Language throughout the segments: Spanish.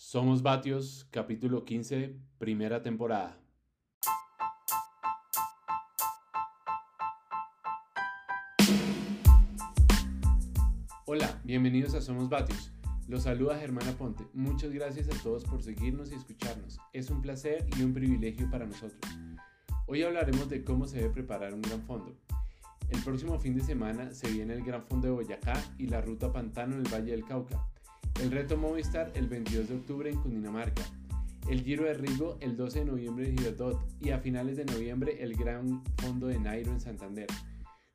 Somos Batios, capítulo 15, primera temporada. Hola, bienvenidos a Somos Batios. Los saluda Germana Ponte. Muchas gracias a todos por seguirnos y escucharnos. Es un placer y un privilegio para nosotros. Hoy hablaremos de cómo se debe preparar un gran fondo. El próximo fin de semana se viene el Gran Fondo de Boyacá y la Ruta Pantano en el Valle del Cauca. El Reto Movistar el 22 de octubre en Cundinamarca. El Giro de Rigo el 12 de noviembre en Girardot y a finales de noviembre el Gran Fondo de Nairo en Santander.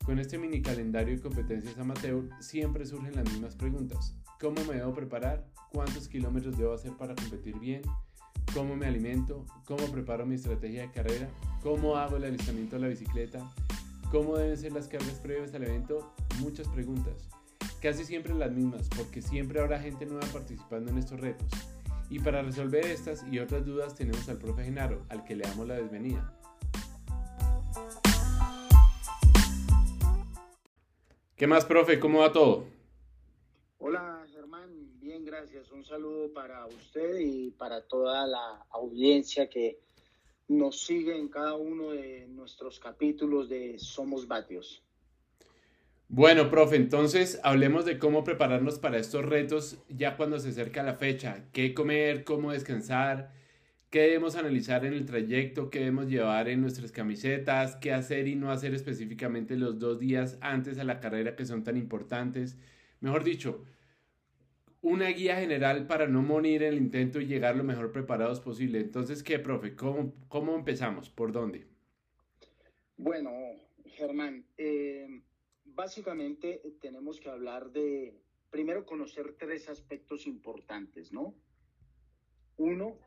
Con este mini calendario de competencias amateur siempre surgen las mismas preguntas. ¿Cómo me debo preparar? ¿Cuántos kilómetros debo hacer para competir bien? ¿Cómo me alimento? ¿Cómo preparo mi estrategia de carrera? ¿Cómo hago el alistamiento de la bicicleta? ¿Cómo deben ser las cargas previas al evento? Muchas preguntas. Casi siempre las mismas, porque siempre habrá gente nueva participando en estos retos. Y para resolver estas y otras dudas tenemos al profe Genaro, al que le damos la desvenida. ¿Qué más, profe? ¿Cómo va todo? Hola, Germán. Bien, gracias. Un saludo para usted y para toda la audiencia que nos sigue en cada uno de nuestros capítulos de Somos Batios. Bueno, profe, entonces hablemos de cómo prepararnos para estos retos ya cuando se acerca la fecha. ¿Qué comer? ¿Cómo descansar? ¿Qué debemos analizar en el trayecto? ¿Qué debemos llevar en nuestras camisetas? ¿Qué hacer y no hacer específicamente los dos días antes a la carrera que son tan importantes? Mejor dicho, una guía general para no morir en el intento y llegar lo mejor preparados posible. Entonces, ¿qué, profe? ¿Cómo, cómo empezamos? ¿Por dónde? Bueno, Germán, eh, básicamente tenemos que hablar de, primero, conocer tres aspectos importantes, ¿no? Uno,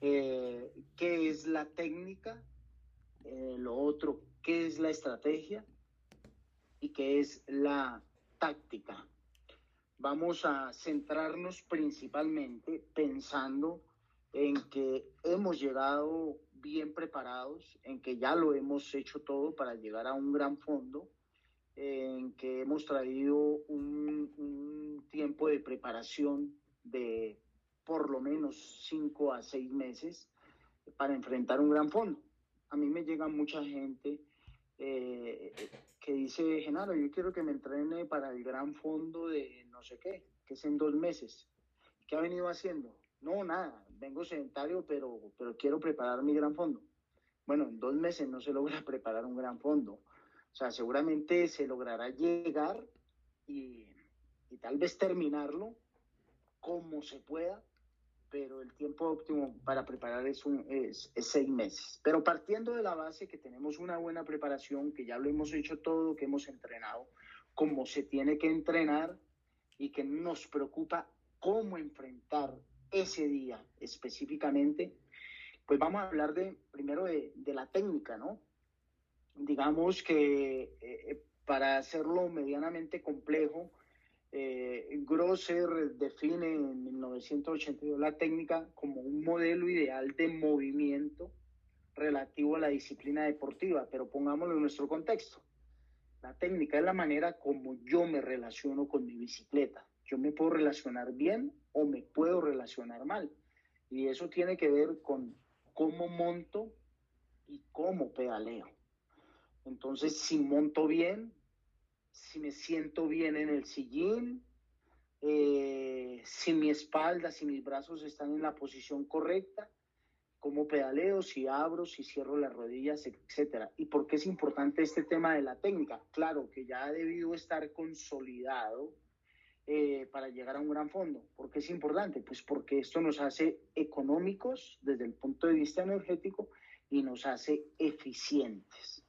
eh, ¿qué es la técnica? Eh, lo otro, ¿qué es la estrategia? Y qué es la táctica vamos a centrarnos principalmente pensando en que hemos llegado bien preparados, en que ya lo hemos hecho todo para llegar a un gran fondo, en que hemos traído un, tiempo de preparación de por lo menos cinco a seis meses para enfrentar un gran fondo. A mí me llega mucha gente eh, que dice, Genaro, yo quiero que me entrene para el gran fondo de no sé qué, que es en dos meses. ¿Qué ha venido haciendo? No, nada, vengo sedentario, pero, pero quiero preparar mi gran fondo. Bueno, en dos meses no se logra preparar un gran fondo. O sea, seguramente se logrará llegar y, y tal vez terminarlo como se pueda, pero el tiempo óptimo para preparar es, un, es, es, seis meses. Pero partiendo de la base que tenemos una buena preparación, que ya lo hemos hecho todo, que hemos entrenado como se tiene que entrenar y que nos preocupa cómo enfrentar ese día específicamente, pues vamos a hablar de primero de, de la técnica, ¿no? Digamos que eh, para hacerlo medianamente complejo, eh, Grosser define en 1982 la técnica como un modelo ideal de movimiento relativo a la disciplina deportiva, pero pongámoslo en nuestro contexto. La técnica es la manera como yo me relaciono con mi bicicleta. Yo me puedo relacionar bien o me puedo relacionar mal. Y eso tiene que ver con cómo monto y cómo pedaleo. Entonces, si monto bien, si me siento bien en el sillín, eh, si mi espalda, si mis brazos están en la posición correcta, cómo pedaleo, si abro, si cierro las rodillas, etcétera. ¿Y por qué es importante este tema de la técnica? Claro que ya ha debido estar consolidado eh, para llegar a un gran fondo. ¿Por qué es importante? Pues porque esto nos hace económicos desde el punto de vista energético y nos hace eficientes.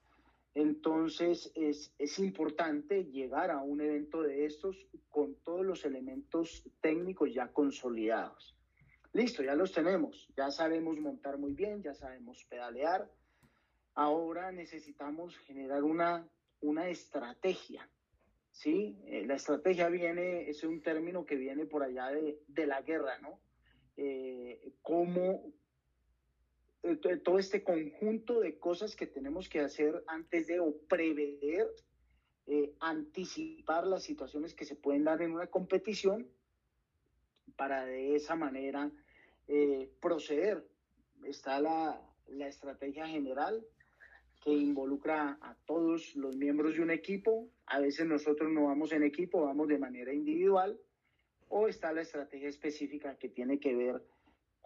Entonces es, es, importante llegar a un evento de estos con todos los elementos técnicos ya consolidados. Listo, ya los tenemos, ya sabemos montar muy bien, ya sabemos pedalear. Ahora necesitamos generar una, una estrategia. ¿sí? Eh, la estrategia viene, es un término que viene por allá de, de la guerra, ¿no? Eh, ¿Cómo, todo este conjunto de cosas que tenemos que hacer antes de o prever, eh, anticipar las situaciones que se pueden dar en una competición para de esa manera eh, proceder. Está la, la estrategia general que involucra a todos los miembros de un equipo. A veces nosotros no vamos en equipo, vamos de manera individual. O está la estrategia específica que tiene que ver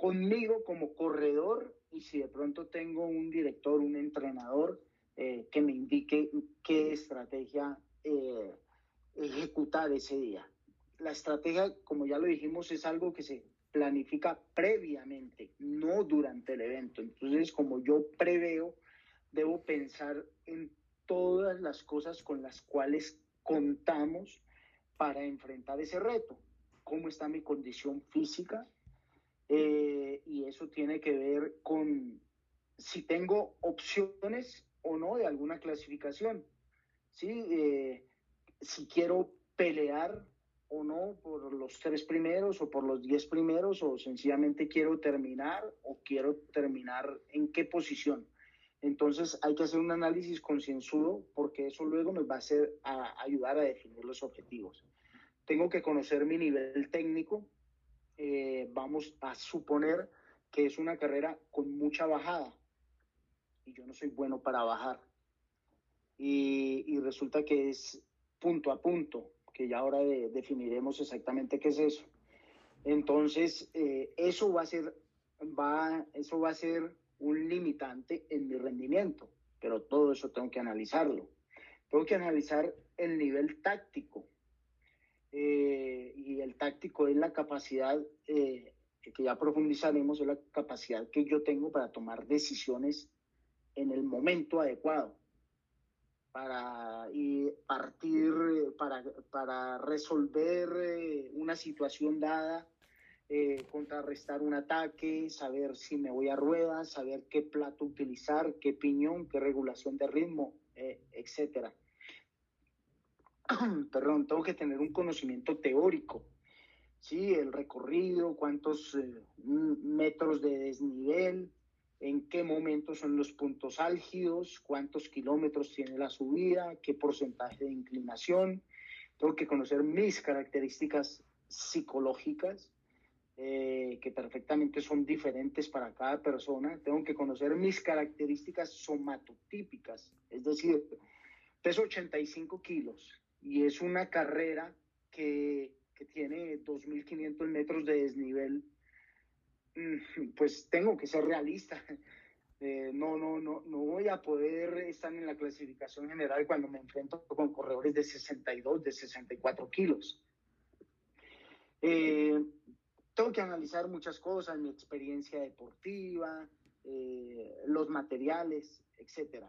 conmigo como corredor y si de pronto tengo un director, un entrenador eh, que me indique qué estrategia eh, ejecutar ese día. La estrategia, como ya lo dijimos, es algo que se planifica previamente, no durante el evento. Entonces, como yo preveo, debo pensar en todas las cosas con las cuales contamos para enfrentar ese reto. ¿Cómo está mi condición física? Eh, y eso tiene que ver con si tengo opciones o no de alguna clasificación. ¿sí? Eh, si quiero pelear o no por los tres primeros o por los diez primeros o sencillamente quiero terminar o quiero terminar en qué posición. Entonces hay que hacer un análisis concienzudo porque eso luego nos va a, ayudar a definir los objetivos. Tengo que conocer mi nivel técnico. Eh, vamos a suponer que es una carrera con mucha bajada y yo no soy bueno para bajar. Y, y resulta que es punto a punto que ya ahora definiremos exactamente qué es eso. Entonces, eh, eso, va a ser, va, eso va a ser un limitante en mi rendimiento, pero todo eso tengo que analizarlo. Tengo que analizar el nivel táctico. Eh, y el táctico es la capacidad, eh, que ya profundizaremos, es la capacidad que yo tengo para tomar decisiones en el momento adecuado para y partir, para, para resolver eh, una situación dada, eh, contrarrestar un ataque, saber si me voy a ruedas, saber qué plato utilizar, qué piñón, qué regulación de ritmo, eh, etcétera. Perdón, tengo que tener un conocimiento teórico, ¿sí? El recorrido, cuántos metros de desnivel, en qué momento son los puntos álgidos, cuántos kilómetros tiene la subida, qué porcentaje de inclinación. Tengo que conocer mis características psicológicas, eh, que perfectamente son diferentes para cada persona. Tengo que conocer mis características somatotípicas, es decir, peso 85 kilos y es una carrera que, que tiene 2.500 metros de desnivel Mm, pues tengo que ser realista. Eh, no, no, no, no voy a poder estar en la clasificación general cuando me enfrento con corredores de 62, de 64 kilos. Eh, tengo que analizar muchas cosas, mi experiencia deportiva, eh, los materiales, etc.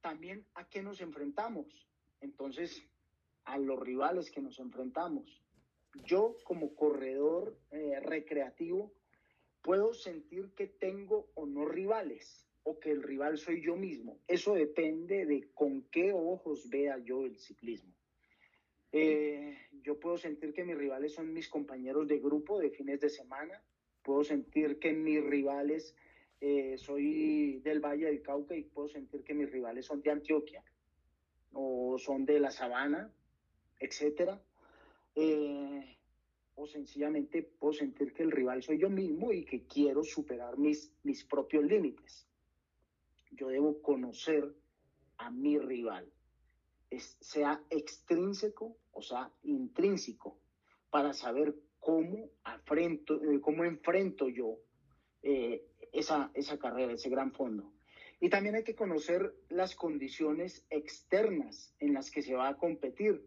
también a qué nos enfrentamos. Entonces, a los rivales que nos enfrentamos yo como corredor eh, recreativo puedo sentir que tengo o no rivales o que el rival soy yo mismo. Eso depende de con qué ojos vea yo el ciclismo. Eh, yo puedo sentir que mis rivales son mis compañeros de grupo de fines de semana. Puedo sentir que mis rivales, eh, soy del Valle del Cauca y puedo sentir que mis rivales son de Antioquia o son de la Sabana, etcétera. Eh, o sencillamente puedo sentir que el rival soy yo mismo y que quiero superar mis, mis propios límites. Yo debo conocer a mi rival, sea extrínseco o sea intrínseco, para saber cómo, afrento, eh, cómo enfrento yo eh, esa, esa carrera, ese gran fondo. Y también hay que conocer las condiciones externas en las que se va a competir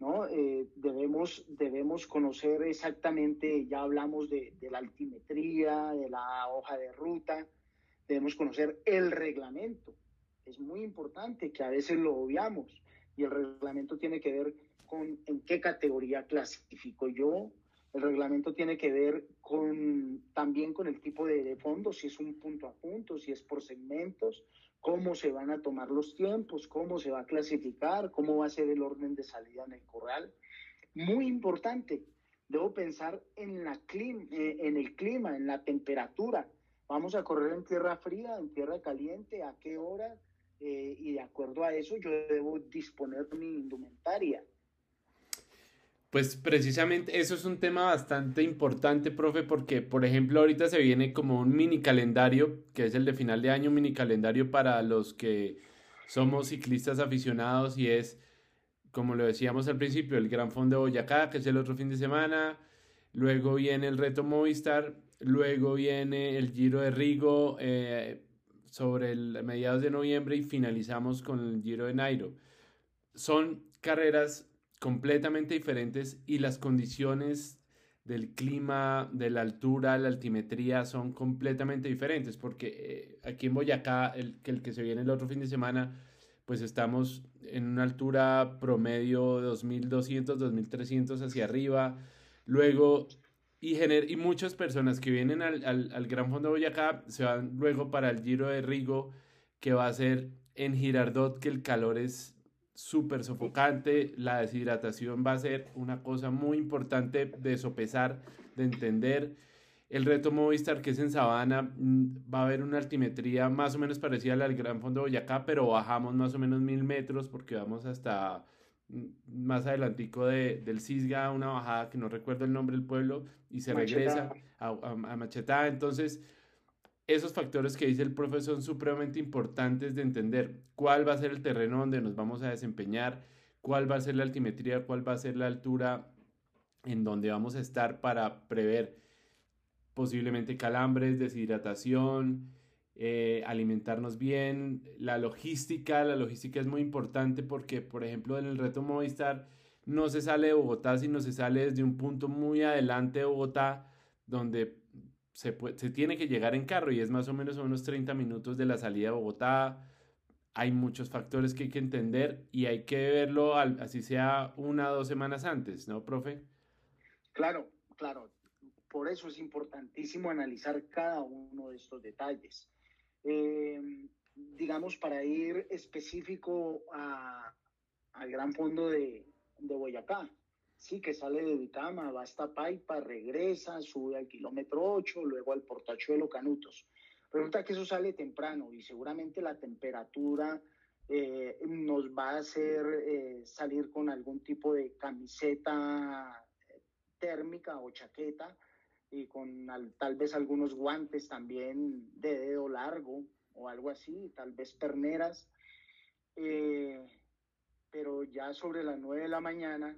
¿no? Eh, debemos, debemos conocer exactamente, ya hablamos de, la altimetría, de la hoja de ruta, debemos conocer el reglamento. Es muy importante que a veces lo obviamos y el reglamento tiene que ver con en qué categoría clasifico yo. El reglamento tiene que ver con también con el tipo de, fondo, si es un punto a punto, si es por segmentos, cómo se van a tomar los tiempos, cómo se va a clasificar, cómo va a ser el orden de salida en el corral. Muy importante, debo pensar en, la eh, en el clima, en la temperatura. Vamos a correr en tierra fría, en tierra caliente, a qué hora, eh, y de acuerdo a eso yo debo disponer mi indumentaria. Pues precisamente eso es un tema bastante importante, profe, porque por ejemplo ahorita se viene como un mini calendario, que es el de final de año, mini calendario para los que somos ciclistas aficionados y es, como lo decíamos al principio, el Gran Fondo de Boyacá, que es el otro fin de semana, luego viene el Reto Movistar, luego viene el Giro de Rigo eh, sobre el mediados de noviembre y finalizamos con el Giro de Nairo. Son carreras completamente diferentes y las condiciones del clima, de la altura, la altimetría son completamente diferentes porque eh, aquí en Boyacá, el, el que se viene el otro fin de semana, pues estamos en una altura promedio de 2200, 2300 hacia arriba. Luego, y, gener y muchas personas que vienen al, al, al Gran Fondo de Boyacá se van luego para el Giro de Rigo, que va a ser en Girardot, que el calor es súper sofocante, la deshidratación va a ser una cosa muy importante de sopesar, de entender. El reto Movistar, que es en Sabana, mm, va a haber una altimetría más o menos parecida a la del Gran Fondo de Boyacá, pero bajamos más o menos mil metros porque vamos hasta mm, más adelantico de, del Cisga, una bajada que no recuerdo el nombre del pueblo, y se regresa a, a, a Machetá. Entonces, esos factores que dice el profesor son supremamente importantes de entender. Cuál va a ser el terreno donde nos vamos a desempeñar, cuál va a ser la altimetría, cuál va a ser la altura en donde vamos a estar para prever posiblemente calambres, deshidratación, eh, alimentarnos bien, la logística, la logística es muy importante porque, por ejemplo, en el reto Movistar no se sale de Bogotá, sino se sale desde un punto muy adelante de Bogotá, donde se, tiene que llegar en carro y es más o menos unos 30 minutos de la salida de Bogotá. Hay muchos factores que hay que entender y hay que verlo así sea una o dos semanas antes, ¿no, profe? Claro, claro. Por eso es importantísimo analizar cada uno de estos detalles. Em, digamos, para ir específico al gran fondo de, de Boyacá sí, que sale de Vitama, va hasta Paipa, regresa, sube al kilómetro 8, luego al Portachuelo Canutos. Resulta que eso sale temprano y seguramente la temperatura eh, nos va a hacer eh, salir con algún tipo de camiseta térmica o chaqueta y con tal vez algunos guantes también de dedo largo o algo así, tal vez perneras. Eh, pero ya sobre las 9 de la mañana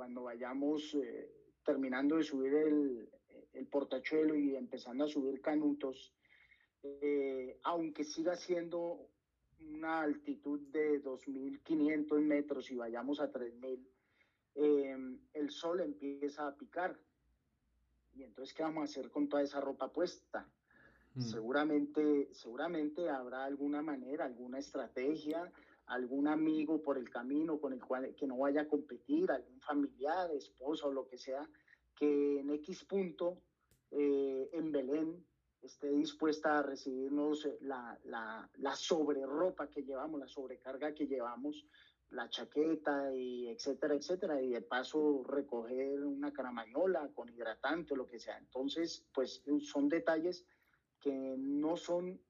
cuando vayamos eh, terminando de subir el, el, portachuelo y empezando a subir canutos, eh, aunque siga siendo una altitud de 2.500 metros y vayamos a 3.000, eh, el sol empieza a picar. Y entonces, ¿qué vamos a hacer con toda esa ropa puesta? Mm. Seguramente, seguramente habrá alguna manera, alguna estrategia algún amigo por el camino con el cual que no vaya a competir, algún familiar, esposo lo que sea, que en X punto eh, en Belén esté dispuesta a recibirnos eh, la, la, la ropa que llevamos, la sobrecarga que llevamos, la chaqueta y etcétera, etcétera, y de paso recoger una caramañola con hidratante o lo que sea. Entonces, pues son detalles que no son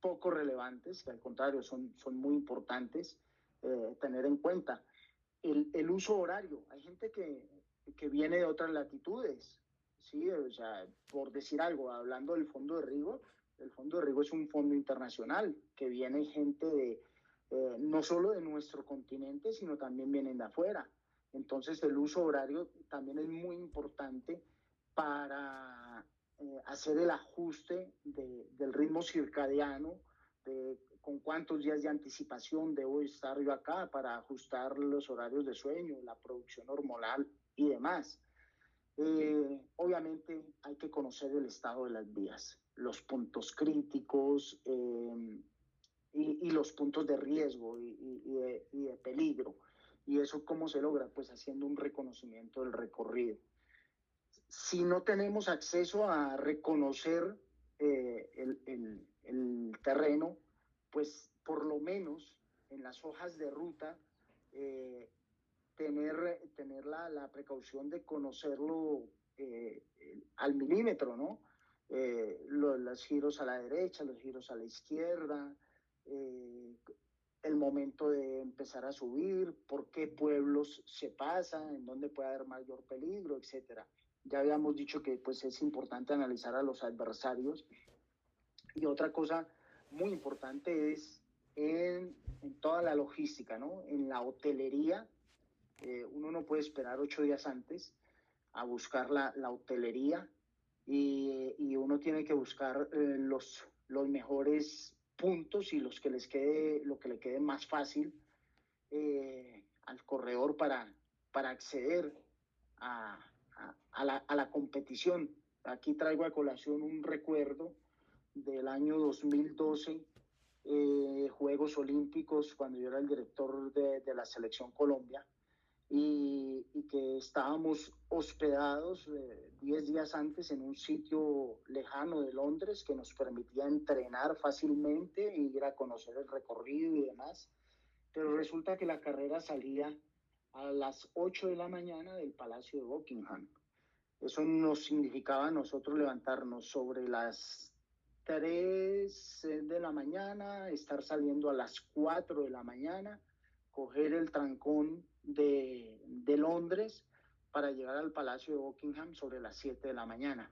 poco relevantes, que al contrario son, son muy importantes eh, tener en cuenta. El, el, uso horario, hay gente que, que, viene de otras latitudes, ¿sí? O sea, por decir algo, hablando del Fondo de Rigo, el Fondo de Rigo es un fondo internacional, que viene gente de, eh, no solo de nuestro continente, sino también vienen de afuera. Entonces el uso horario también es muy importante para eh, hacer el ajuste de, del ritmo circadiano, de con cuántos días de anticipación debo estar yo acá para ajustar los horarios de sueño, la producción hormonal y demás. Eh, obviamente hay que conocer el estado de las vías, los puntos críticos eh, y, y, los puntos de riesgo y, y, de, y, de, peligro. ¿Y eso cómo se logra? Pues haciendo un reconocimiento del recorrido si no tenemos acceso a reconocer eh, el, el, terreno, pues por lo menos en las hojas de ruta, eh, tener, tener la, la, precaución de conocerlo eh, al milímetro, ¿no? Los, los, giros a la derecha, los giros a la izquierda, el momento de empezar a subir, por qué pueblos se pasa, en dónde puede haber mayor peligro, etcétera. Ya habíamos dicho que pues es importante analizar a los adversarios. Y otra cosa muy importante es en, toda la logística, ¿no? En la hotelería, eh, uno no puede esperar ocho días antes a buscar la, la hotelería y, y, uno tiene que buscar eh, los, los mejores puntos y los que les quede, lo que le quede más fácil eh, al corredor para, para acceder a, a, la, a, la, competición. Aquí traigo a colación un recuerdo del año 2012, eh, Juegos Olímpicos, cuando yo era el director de, de la Selección Colombia, y, y que estábamos hospedados 10 eh, días antes en un sitio lejano de Londres que nos permitía entrenar fácilmente y ir a conocer el recorrido y demás. Pero resulta que la carrera salía a las 8 de la mañana del Palacio de Buckingham. Eso nos significaba a nosotros levantarnos sobre las 3 de la mañana, estar saliendo a las 4 de la mañana, coger el trancón de, de Londres para llegar al Palacio de Buckingham sobre las 7 de la mañana.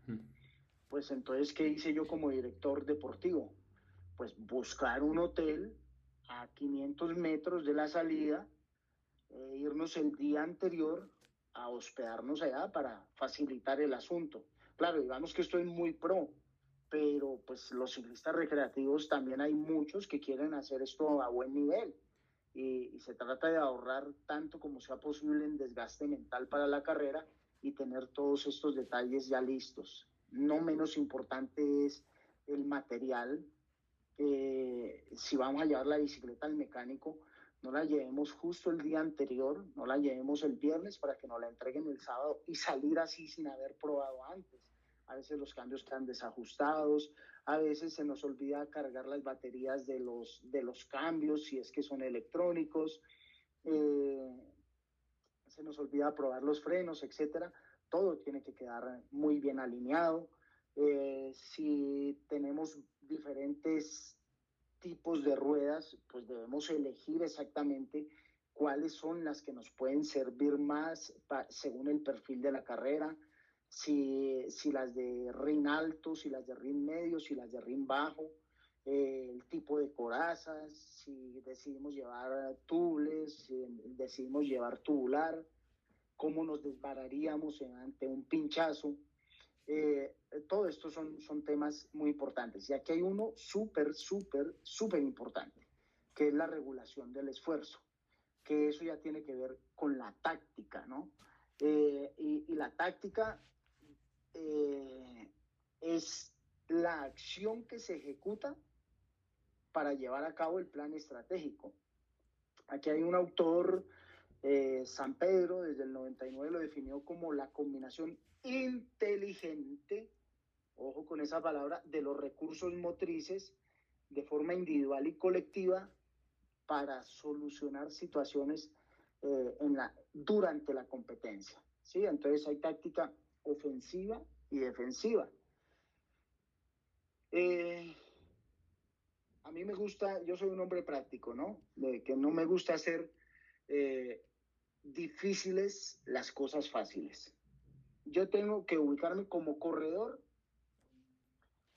Pues entonces, ¿qué hice yo como director deportivo? Pues buscar un hotel a 500 metros de la salida, e irnos el día anterior a hospedarnos allá para facilitar el asunto. Claro, digamos que estoy muy pro, pero pues los ciclistas recreativos también hay muchos que quieren hacer esto a buen nivel y, y, se trata de ahorrar tanto como sea posible en desgaste mental para la carrera y tener todos estos detalles ya listos. No menos importante es el material. Eh, si vamos a llevar la bicicleta al mecánico, no la llevemos justo el día anterior, no la llevemos el viernes para que nos la entreguen el sábado y salir así sin haber probado antes. A veces los cambios están desajustados, a veces se nos olvida cargar las baterías de los, de los cambios, si es que son electrónicos, eh, se nos olvida probar los frenos, etcétera. Todo tiene que quedar muy bien alineado. Eh, si tenemos diferentes tipos de ruedas, pues debemos elegir exactamente cuáles son las que nos pueden servir más según el perfil de la carrera si, si las de rin alto, si las de rin medio, si las de rin bajo, eh, el tipo de corazas, si decidimos llevar tubles, si decidimos llevar tubular, cómo nos desbararíamos ante un pinchazo. Eh, todo esto son, son temas muy importantes. Y aquí hay uno súper, súper, súper importante, que es la regulación del esfuerzo, que eso ya tiene que ver con la táctica, ¿no? Eh, y, y, la táctica eh, es la acción que se ejecuta para llevar a cabo el plan estratégico. Aquí hay un autor, eh, San Pedro, desde el 99 lo definió como la combinación inteligente, ojo con esa palabra, de los recursos motrices de forma individual y colectiva para solucionar situaciones eh, en la, durante la competencia. ¿sí? Entonces hay táctica ofensiva y defensiva. Eh, a mí me gusta, yo soy un hombre práctico, ¿no? Que no me gusta hacer eh, difíciles las cosas fáciles. Yo tengo que ubicarme como corredor.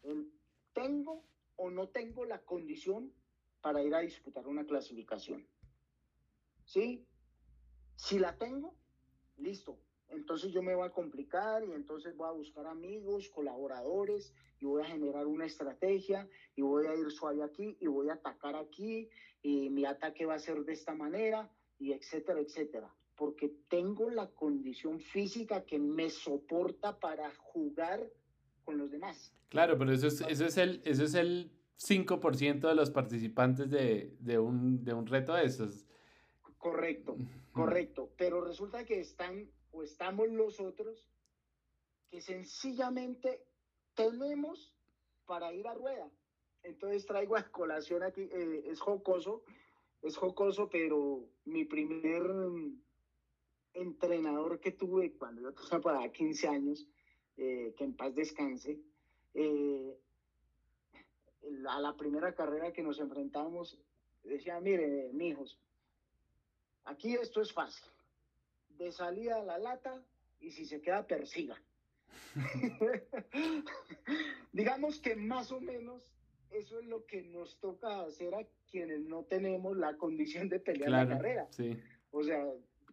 En, ¿Tengo o no tengo la condición para ir a disputar una clasificación? ¿Sí? Si la tengo, listo, entonces yo me voy a complicar y entonces voy a buscar amigos, colaboradores y voy a generar una estrategia y voy a ir suave aquí y voy a atacar aquí y mi ataque va a ser de esta manera y etcétera, etcétera. Porque tengo la condición física que me soporta para jugar con los demás. Claro, pero eso es, eso es el, eso es el 5% de los participantes de, de, un, de un reto de esos. Correcto, correcto. Pero resulta que están o estamos los otros que sencillamente tenemos para ir a rueda. Entonces traigo a colación aquí, eh, es jocoso, es jocoso, pero mi primer entrenador que tuve cuando yo tenía para 15 años, eh, que en paz descanse, eh, a la primera carrera que nos enfrentamos, decía, mire, mijos, aquí esto es fácil. De salida a la lata y si se queda, persiga. Digamos que más o menos eso es lo que nos toca hacer a quienes no tenemos la condición de pelear la carrera. Sí. O sea,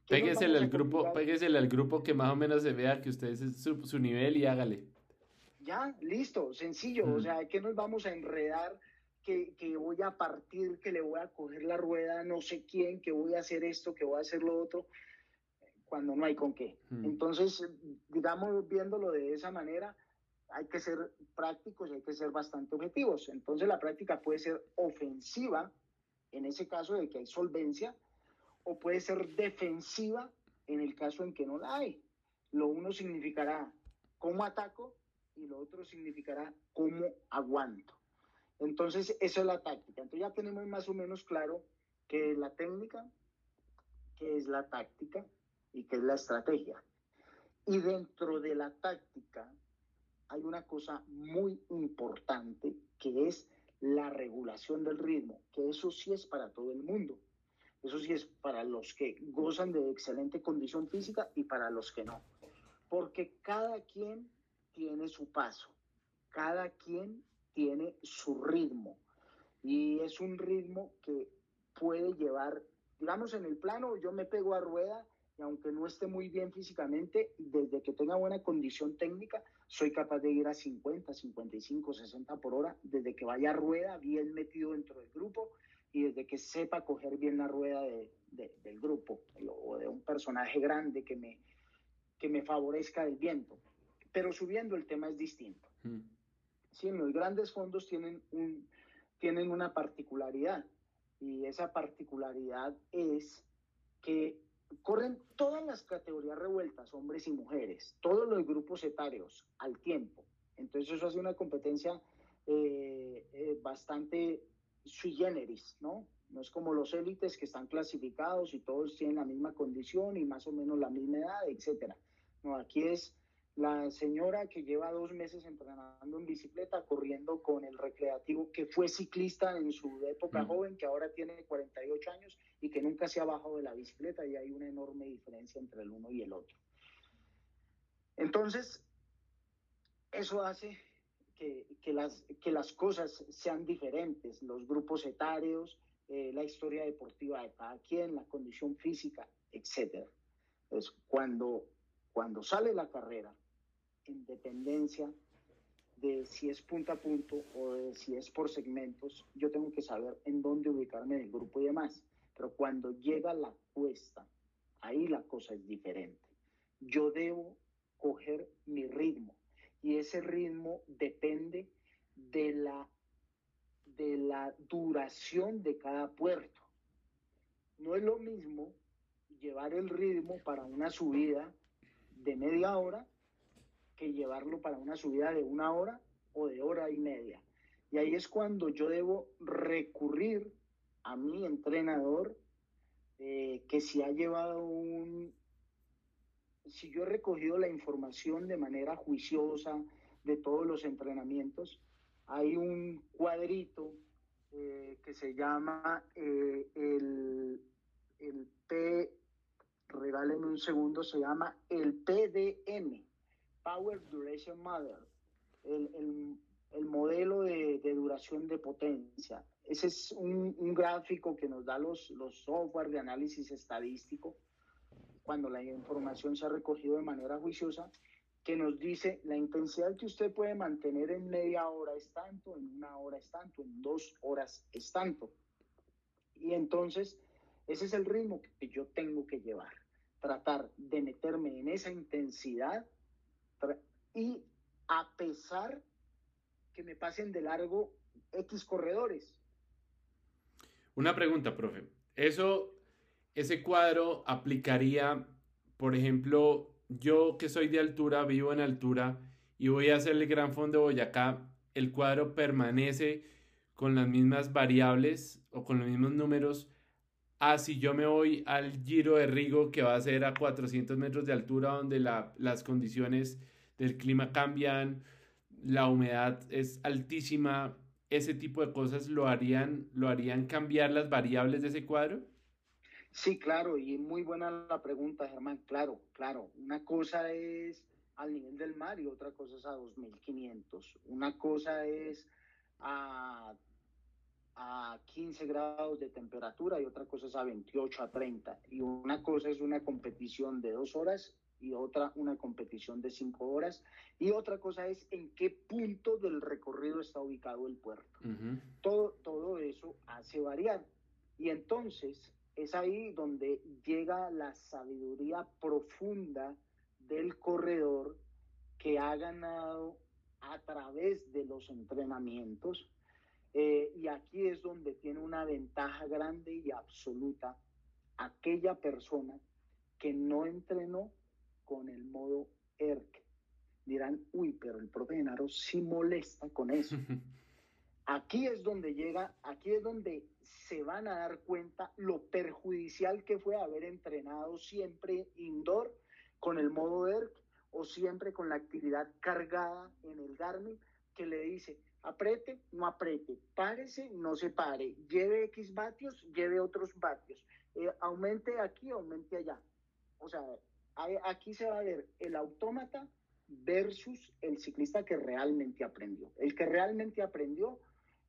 péguesele al grupo, péguesele al grupo que más o menos se vea que usted es su, nivel y hágale. Ya, listo, sencillo. O sea, que nos vamos a enredar? Que, que, voy a partir, que le voy a coger la rueda, no sé quién, que voy a hacer esto, que voy a hacer lo otro, cuando no hay con qué. Entonces, digamos, viéndolo de esa manera, hay que ser prácticos y hay que ser bastante objetivos. Entonces la práctica puede ser ofensiva, en ese caso de que hay solvencia, o puede ser defensiva en el caso en que no la hay. Lo uno significará cómo ataco y lo otro significará cómo aguanto. Entonces, esa es la táctica. Entonces ya tenemos más o menos claro qué es la técnica, qué es la táctica y qué es la estrategia. Y dentro de la táctica hay una cosa muy importante que es la regulación del ritmo, que eso sí es para todo el mundo. Eso sí es para los que gozan de excelente condición física y para los que no. Porque cada quien tiene su paso, cada quien tiene su ritmo. Y es un ritmo que puede llevar, digamos, en el plano, yo me pego a rueda y aunque no esté muy bien físicamente, desde que tenga buena condición técnica, soy capaz de ir a 50, 55, 60 por hora, desde que vaya a rueda bien metido dentro del grupo y desde que sepa coger bien la rueda del grupo o de un personaje grande que me, que me favorezca el viento. Pero subiendo el tema es distinto. Mm. Sí, los grandes fondos tienen, un, tienen una particularidad y esa particularidad es que corren todas las categorías revueltas, hombres y mujeres, todos los grupos etarios al tiempo. Entonces eso hace una competencia eh, eh, bastante sui generis, ¿no? No es como los élites que están clasificados y todos tienen la misma condición y más o menos la misma edad, etcétera. No, aquí es la señora que lleva dos meses entrenando en bicicleta, corriendo con el recreativo, que fue ciclista en su época joven, que ahora tiene 48 años y que nunca se ha bajado de la bicicleta y hay una enorme diferencia entre el uno y el otro. Entonces, eso hace que, las, que las cosas sean diferentes, los grupos etarios, eh, la historia deportiva de cada quien, la condición física, etc. Entonces, cuando, cuando sale la carrera, en dependencia de si es punto a punto o de si es por segmentos, yo tengo que saber en dónde ubicarme en el grupo y demás. Pero cuando llega la cuesta, ahí la cosa es diferente. Yo debo coger mi ritmo y ese ritmo depende de la, de la duración de cada puerto. No es lo mismo llevar el ritmo para una subida de media hora que llevarlo para una subida de una hora o de hora y media. Y ahí es cuando yo debo recurrir a mi entrenador, eh, que si ha llevado un, si yo he recogido la información de manera juiciosa de todos los entrenamientos, hay un cuadrito eh, que se llama eh, el, el P, regálenme un segundo, se llama el PDM, Power Duration Model, el, el, modelo de, de, duración de potencia. Ese es un, un, gráfico que nos da los, los software de análisis estadístico cuando la información se ha recogido de manera juiciosa, que nos dice la intensidad que usted puede mantener en media hora es tanto, en una hora es tanto, en dos horas es tanto. Y entonces, ese es el ritmo que yo tengo que llevar. Tratar de meterme en esa intensidad y a pesar que me pasen de largo X corredores. Una pregunta, profe. Eso, ese cuadro aplicaría, por ejemplo, yo que soy de altura, vivo en altura y voy a hacer el Gran Fondo Boyacá, el cuadro permanece con las mismas variables o con los mismos números. Ah, si yo me voy al Giro de Rigo, que va a ser a 400 metros de altura, donde las condiciones del clima cambian, la humedad es altísima, ese tipo de cosas lo harían, lo harían cambiar las variables de ese cuadro? Sí, claro, y muy buena la pregunta, Germán. Claro, claro. Una cosa es al nivel del mar y otra cosa es a 2500. Una cosa es a, a 15 grados de temperatura y otra cosa es a 28 a 30. Y una cosa es una competición de dos horas y otra una competición de cinco horas y otra cosa es en qué punto del recorrido está ubicado el puerto. todo, todo eso hace variar. Y entonces es ahí donde llega la sabiduría profunda del corredor que ha ganado a través de los entrenamientos. Eh, y aquí es donde tiene una ventaja grande y absoluta aquella persona que no entrenó con el modo ERC. Dirán, uy, pero el profe Genaro sí molesta con eso. Aquí es donde llega, aquí es donde se van a dar cuenta lo perjudicial que fue haber entrenado siempre indoor con el modo ERC o siempre con la actividad cargada en el Garmin que le dice, apriete, no apriete, párese, no se pare, lleve X vatios, lleve otros vatios, eh, aumente aquí, aumente allá. O sea, aquí se va a ver el autómata versus el ciclista que realmente aprendió. El que realmente aprendió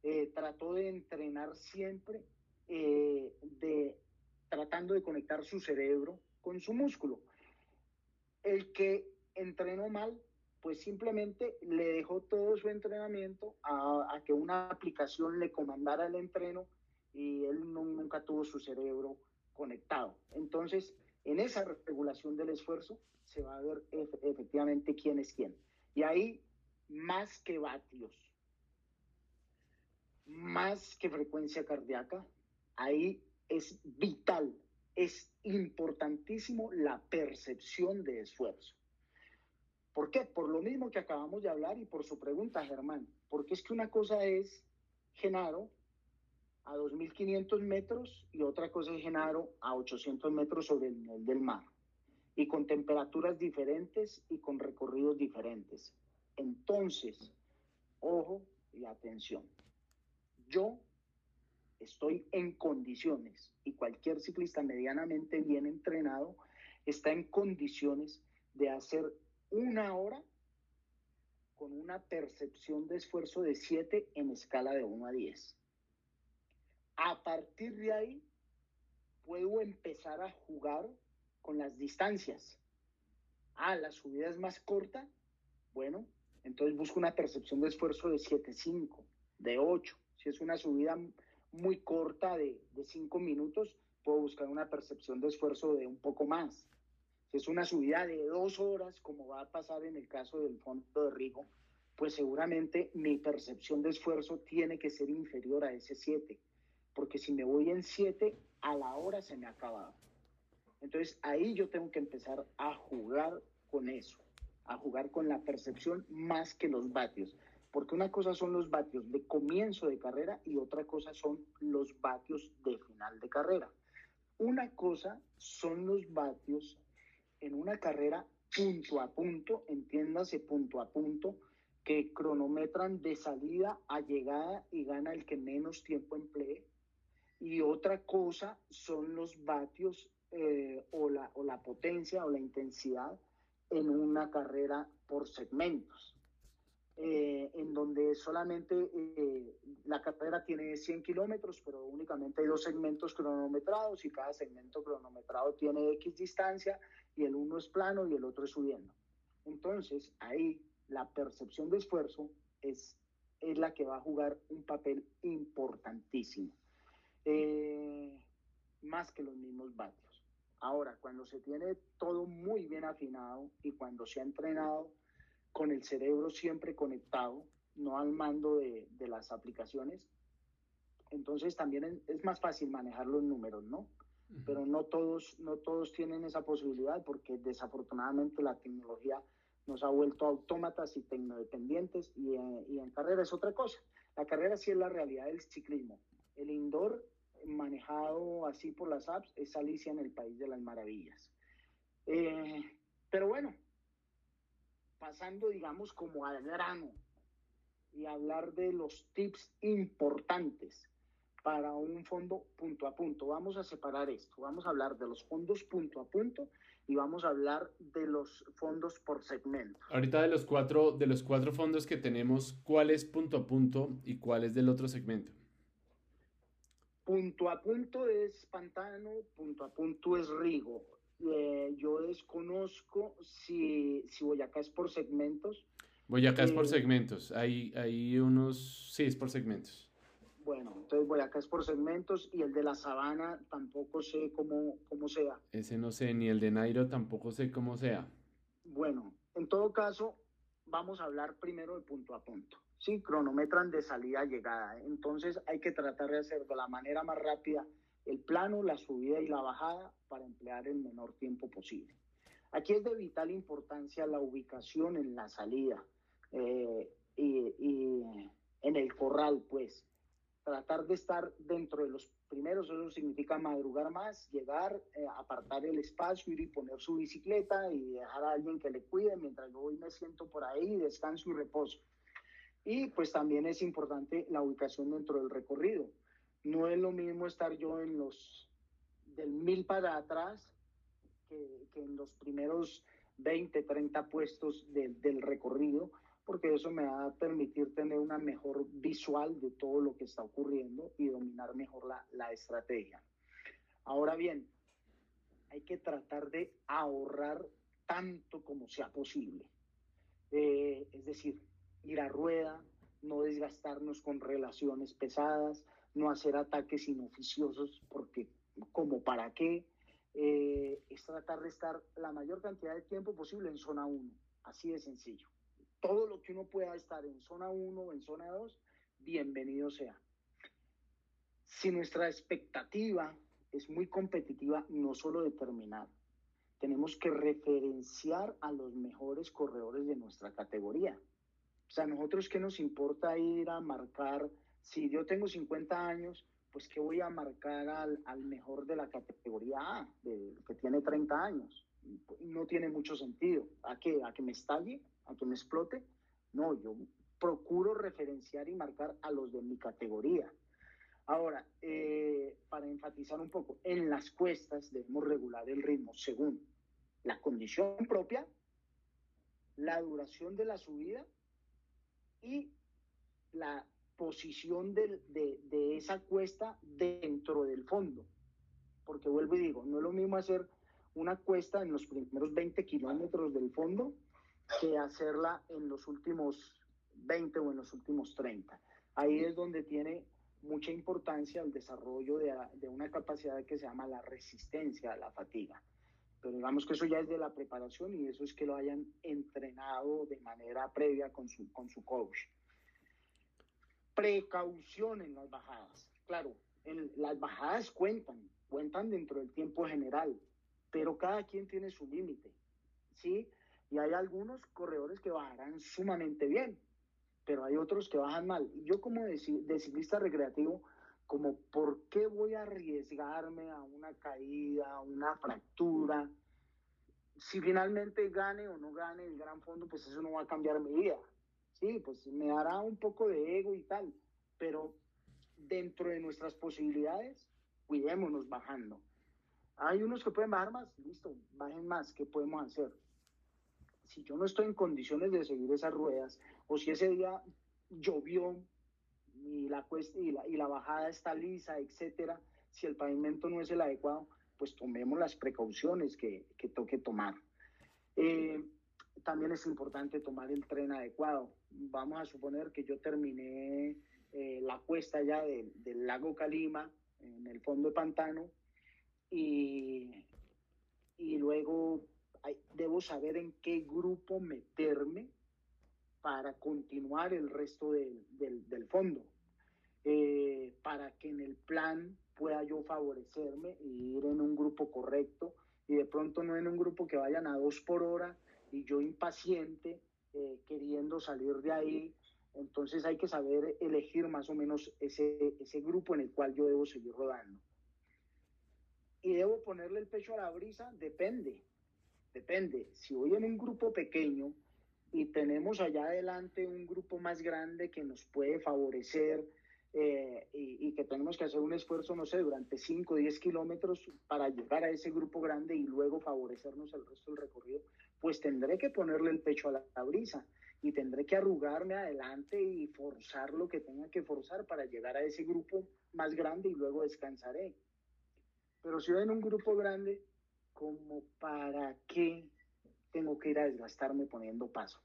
eh, trató de entrenar siempre, eh, de, tratando de conectar su cerebro con su músculo. El que entrenó mal, pues simplemente le dejó todo su entrenamiento a, que una aplicación le comandara el entreno y él nunca tuvo su cerebro conectado. Entonces, en esa regulación del esfuerzo se va a ver efectivamente quién es quién. Y ahí, más que vatios, más que frecuencia cardíaca, ahí es vital, es importantísimo la percepción de esfuerzo. ¿Por qué? Por lo mismo que acabamos de hablar y por su pregunta, Germán. Porque es que una cosa es Genaro a 2.500 metros y otra cosa es Genaro a 800 metros sobre el nivel del mar. Y con temperaturas diferentes y con recorridos diferentes. Entonces, ojo y atención. Yo estoy en condiciones y cualquier ciclista medianamente bien entrenado está en condiciones de hacer una hora con una percepción de esfuerzo de 7 en escala de 1 a 10. A partir de ahí, puedo empezar a jugar con las distancias. Ah, la subida es más corta. Bueno, entonces busco una percepción de esfuerzo de 7.5, de 8. Es una subida muy corta de, de 5 minutos, puedo buscar una percepción de esfuerzo de un poco más. Si es una subida de dos horas, como va a pasar en el caso del fondo de Rigo, pues seguramente mi percepción de esfuerzo tiene que ser inferior a ese 7, porque si me voy en 7, a la hora se me ha acabado. Entonces ahí yo tengo que empezar a jugar con eso, a jugar con la percepción más que los vatios, porque una cosa son los vatios de comienzo de carrera y otra cosa son los vatios de final de carrera. Una cosa son los vatios en una carrera punto a punto, entiéndase punto a punto, que cronometran de salida a llegada y gana el que menos tiempo emplee. Y otra cosa son los vatios eh, o, la, o la potencia o la intensidad en una carrera por segmentos. Eh, en donde solamente eh, la carrera tiene 100 kilómetros, pero únicamente hay dos segmentos cronometrados y cada segmento cronometrado tiene X distancia y el uno es plano y el otro es subiendo. Entonces, ahí la percepción de esfuerzo es, es la que va a jugar un papel importantísimo, eh, más que los mismos vatios. Ahora, cuando se tiene todo muy bien afinado y cuando se ha entrenado, con el cerebro siempre conectado, no al mando de, de las aplicaciones. Entonces también es más fácil manejar los números, ¿no? Pero no todos, no todos tienen esa posibilidad porque desafortunadamente la tecnología nos ha vuelto autómatas y tecnodependientes y, eh, y en carrera es otra cosa. La carrera sí es la realidad del ciclismo. El indoor manejado así por las apps es Alicia en el País de las Maravillas. Eh, pero bueno, pasando, digamos, como al grano, y hablar de los tips importantes para un fondo punto a punto. Vamos a separar esto. Vamos a hablar de los fondos punto a punto y vamos a hablar de los fondos por segmento. Ahorita de los cuatro, de los cuatro fondos que tenemos, ¿cuál es punto a punto y cuál es del otro segmento? Punto a punto es pantano, punto a punto es rigo. Eh, yo desconozco si, si Boyacá es por segmentos. Boyacá es por eh, segmentos. Hay, hay unos, sí, es por segmentos. Bueno, entonces voy acá es por segmentos y el de la sabana tampoco sé cómo, cómo sea. Ese no sé, ni el de Nairo tampoco sé cómo sea. Bueno, en todo caso, vamos a hablar primero de punto a punto. Sí, cronometran de salida a llegada. Entonces hay que tratar de hacer de la manera más rápida el plano, la subida y la bajada para emplear el menor tiempo posible. Aquí es de vital importancia la ubicación en la salida eh, y, en el corral, pues tratar de estar dentro de los primeros, eso significa madrugar más, llegar, eh, apartar el espacio, ir y poner su bicicleta y dejar a alguien que le cuide mientras yo voy me siento por ahí, descanso y reposo. Y pues también es importante la ubicación dentro del recorrido. No es lo mismo estar yo en los del mil para atrás que, en los primeros 20, 30 puestos del recorrido, porque eso me va a permitir tener una mejor visual de todo lo que está ocurriendo y dominar mejor la, la estrategia. Ahora bien, hay que tratar de ahorrar tanto como sea posible. Eh, es decir, ir a rueda, no desgastarnos con relaciones pesadas, no hacer ataques inoficiosos, porque como para qué, eh, es tratar de estar la mayor cantidad de tiempo posible en zona 1, así de sencillo todo lo que uno pueda estar en zona 1 o en zona 2, bienvenido sea. Si nuestra expectativa es muy competitiva, no solo determinar, tenemos que referenciar a los mejores corredores de nuestra categoría. O sea, nosotros qué nos importa ir a marcar, si yo tengo 50 años, pues qué voy a marcar al, al mejor de la categoría A, de, que tiene 30 años. No tiene mucho sentido. ¿A qué? ¿A que me estalle? aunque me explote. No, yo procuro referenciar y marcar a los de mi categoría. Ahora, eh, para enfatizar un poco, en las cuestas debemos regular el ritmo según la condición propia, la duración de la subida y la posición de, esa cuesta dentro del fondo. Porque vuelvo y digo, no es lo mismo hacer una cuesta en los primeros 20 kilómetros del fondo que hacerla en los últimos 20 o en los últimos 30. Ahí es donde tiene mucha importancia el desarrollo de, una capacidad que se llama la resistencia a la fatiga. Pero digamos que eso ya es de la preparación y eso es que lo hayan entrenado de manera previa con su coach. Precaución en las bajadas. Claro, las bajadas cuentan, cuentan dentro del tiempo general, pero cada quien tiene su límite. ¿sí? Y hay algunos corredores que bajarán sumamente bien, pero hay otros que bajan mal. Y yo como de, ciclista recreativo, como por qué voy a arriesgarme a una caída, a una fractura, si finalmente gane o no gane el gran fondo, pues eso no va a cambiar mi vida. Sí, pues me dará un poco de ego y tal, pero dentro de nuestras posibilidades, cuidémonos bajando. Hay unos que pueden bajar más, listo, bajen más, ¿qué podemos hacer? si yo no estoy en condiciones de seguir esas ruedas, o si ese día llovió y la, cuesta, y la bajada está lisa, etcétera, si el pavimento no es el adecuado, pues tomemos las precauciones que, que toque tomar. Eh, también es importante tomar el tren adecuado. Vamos a suponer que yo terminé eh, la cuesta ya de, del lago Calima, en el fondo de pantano, y, y luego debo saber en qué grupo meterme para continuar el resto del, del, fondo, eh, para que en el plan pueda yo favorecerme y ir en un grupo correcto y de pronto no en un grupo que vayan a dos por hora y yo impaciente eh, queriendo salir de ahí. Entonces hay que saber elegir más o menos ese, ese grupo en el cual yo debo seguir rodando. Y debo ponerle el pecho a la brisa, depende. Depende. Si voy en un grupo pequeño, y tenemos allá adelante un grupo más grande que nos puede favorecer eh, y, que tenemos que hacer un esfuerzo, no sé, durante 5 o 10 kilómetros para llegar a ese grupo grande y luego favorecernos el resto del recorrido, pues tendré que ponerle el pecho a la, brisa y tendré que arrugarme adelante y forzar lo que tenga que forzar para llegar a ese grupo más grande y luego descansaré. Pero si voy en un grupo grande, como para qué tengo que ir a desgastarme poniendo paso?